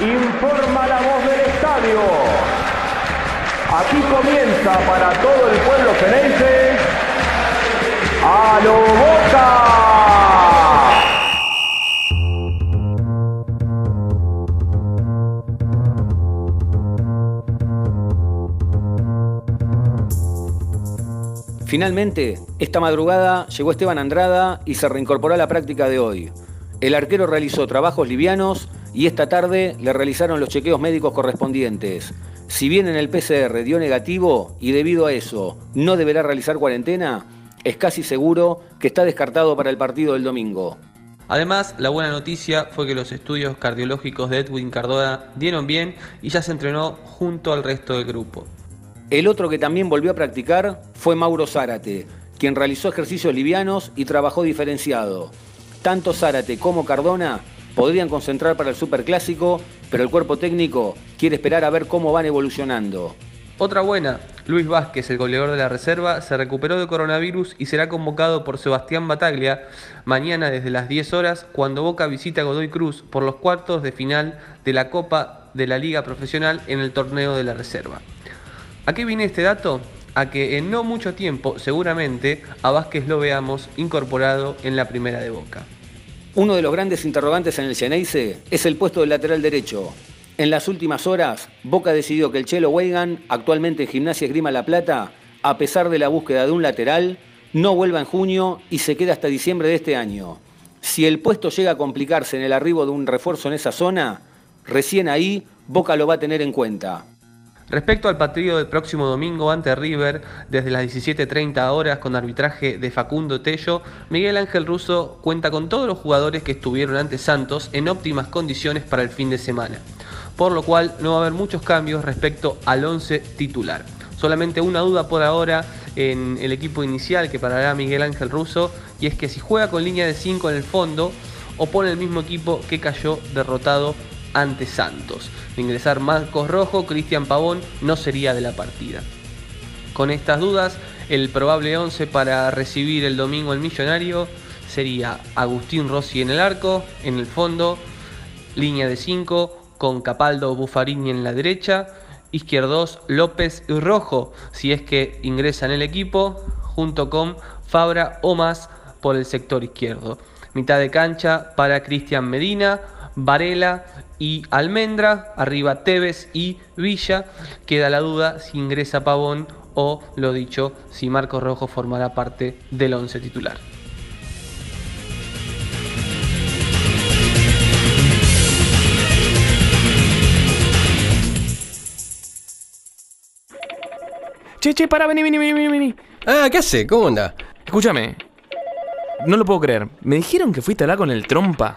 informa la voz del estadio. Aquí comienza para todo el pueblo ceneice a lo Boca. Finalmente, esta madrugada llegó Esteban Andrada y se reincorporó a la práctica de hoy. El arquero realizó trabajos livianos y esta tarde le realizaron los chequeos médicos correspondientes. Si bien en el PCR dio negativo y debido a eso no deberá realizar cuarentena, es casi seguro que está descartado para el partido del domingo. Además, la buena noticia fue que los estudios cardiológicos de Edwin Cardona dieron bien y ya se entrenó junto al resto del grupo. El otro que también volvió a practicar fue Mauro Zárate, quien realizó ejercicios livianos y trabajó diferenciado. Tanto Zárate como Cardona podrían concentrar para el Superclásico, pero el cuerpo técnico quiere esperar a ver cómo van evolucionando. Otra buena, Luis Vázquez, el goleador de la reserva, se recuperó de coronavirus y será convocado por Sebastián Bataglia mañana desde las 10 horas cuando Boca visita a Godoy Cruz por los cuartos de final de la Copa de la Liga Profesional en el torneo de la reserva. ¿A qué viene este dato? A que en no mucho tiempo, seguramente, a Vázquez lo veamos incorporado en la primera de Boca. Uno de los grandes interrogantes en el Geneise es el puesto del lateral derecho. En las últimas horas, Boca decidió que el Chelo Weigan, actualmente en Gimnasia Grima La Plata, a pesar de la búsqueda de un lateral, no vuelva en junio y se queda hasta diciembre de este año. Si el puesto llega a complicarse en el arribo de un refuerzo en esa zona, recién ahí Boca lo va a tener en cuenta. Respecto al partido del próximo domingo ante River, desde las 17.30 horas con arbitraje de Facundo Tello, Miguel Ángel Russo cuenta con todos los jugadores que estuvieron ante Santos en óptimas condiciones para el fin de semana, por lo cual no va a haber muchos cambios respecto al 11 titular. Solamente una duda por ahora en el equipo inicial que parará Miguel Ángel Russo, y es que si juega con línea de 5 en el fondo o pone el mismo equipo que cayó derrotado ante Santos. De ingresar Marcos Rojo, Cristian Pavón no sería de la partida. Con estas dudas, el probable 11 para recibir el domingo el millonario sería Agustín Rossi en el arco, en el fondo, línea de 5 con Capaldo Buffarini en la derecha, izquierdos López y Rojo si es que ingresa en el equipo, junto con Fabra o más por el sector izquierdo. Mitad de cancha para Cristian Medina, Varela y Almendra, arriba Tevez y Villa. Queda la duda si ingresa Pavón o, lo dicho, si Marcos Rojo formará parte del once titular. Che, che, para, vení, vení, vení, vení. Ah, ¿qué hace? ¿Cómo anda? Escúchame. No lo puedo creer. Me dijeron que fuiste a hablar con el trompa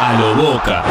a lo boca.